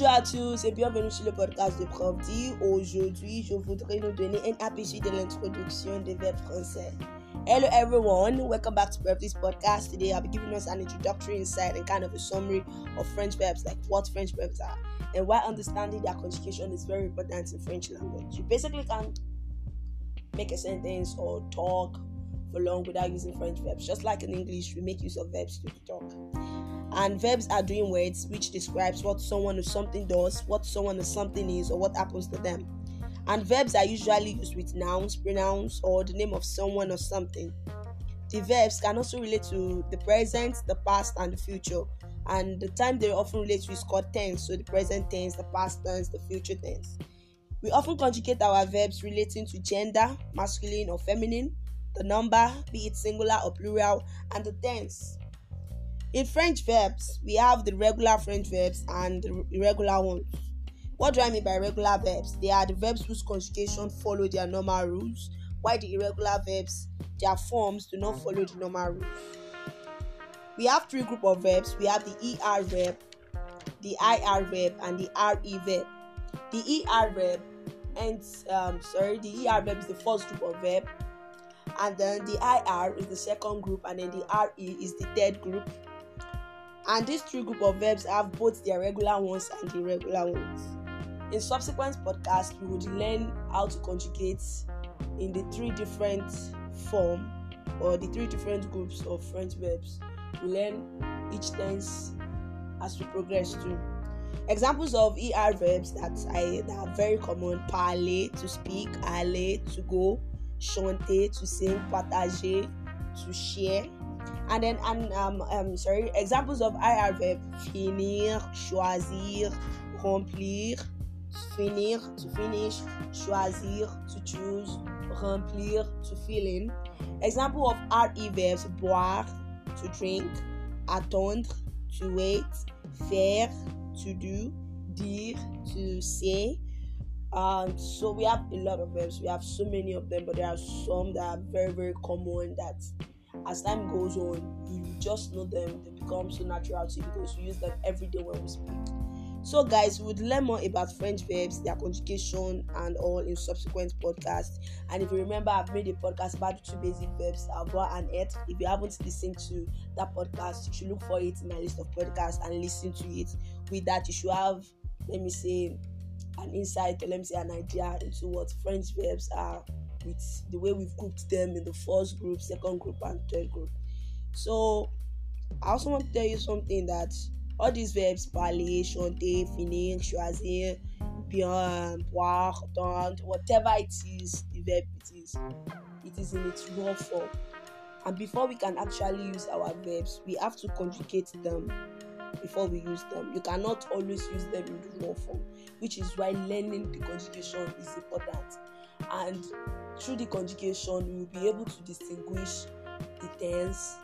Bonjour à tous et bienvenue sur le podcast de Prof. Aujourd'hui, je voudrais nous donner un aperçu de l'introduction des verbes français. Hello everyone, welcome back to D's podcast. Today I'll be giving us an introductory insight and kind of a summary of French verbs, like what French verbs are, and why understanding their conjugation is very important in French language. You basically can make a sentence or talk for long without using French verbs. Just like in English, we make use of verbs to talk. And verbs are doing words which describes what someone or something does, what someone or something is, or what happens to them. And verbs are usually used with nouns, pronouns, or the name of someone or something. The verbs can also relate to the present, the past, and the future. And the time they often relate to is called tense, so the present tense, the past tense, the future tense. We often conjugate our verbs relating to gender, masculine or feminine, the number, be it singular or plural, and the tense. In French verbs, we have the regular French verbs and the irregular ones. What do I mean by regular verbs? They are the verbs whose conjugation follow their normal rules, while the irregular verbs, their forms do not follow the normal rules. We have three group of verbs. We have the ER verb, the IR verb, and the RE verb. The ER verb and um, sorry, the ER verb is the first group of verb, and then the IR is the second group, and then the RE is the third group. And these three group of verbs have both their regular ones and irregular ones. In subsequent podcasts, we would learn how to conjugate in the three different form or the three different groups of French verbs. We learn each tense as we progress through. Examples of ER verbs that I that are very common: parler to speak, aller to go, chanter to sing, partager to share. And then and um, um sorry, examples of IR verb finir, choisir, remplir, finir to finish, choisir to choose, remplir to fill in. Example of RE verbs boire to drink, attendre to wait, faire to do, dire to say. Um, so we have a lot of verbs. We have so many of them, but there are some that are very very common that as time goes on, you just know them. They become so natural to you because we use them every day when we speak. So, guys, we would learn more about French verbs, their conjugation, and all in subsequent podcasts. And if you remember, I've made a podcast about the two basic verbs, avoir and être. If you haven't listened to that podcast, you should look for it in my list of podcasts and listen to it. With that, you should have, let me say, an insight, let me say, an idea into what French verbs are with the way we've grouped them in the first group, second group, and third group. So, I also want to tell you something that all these verbs parler, chanter, finir, choisir, bien, boire, attendre, whatever it is, the verb it is, it is in its raw form. And before we can actually use our verbs, we have to conjugate them before we use them. You cannot always use them in the raw form, which is why learning the conjugation is important. And through the conjugation, we will be able to distinguish the tense,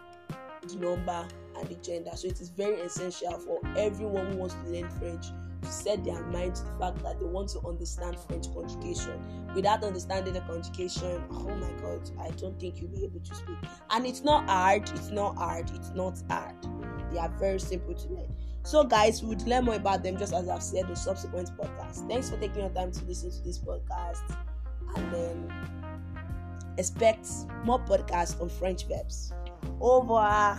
the number, and the gender. So it is very essential for everyone who wants to learn French to set their mind to the fact that they want to understand French conjugation. Without understanding the conjugation, oh my god, I don't think you'll be able to speak. And it's not hard, it's not hard, it's not hard. They are very simple to learn. So, guys, we would learn more about them just as I've said in subsequent podcasts. Thanks for taking your time to listen to this podcast. And then expect more podcasts on French verbs. Au revoir.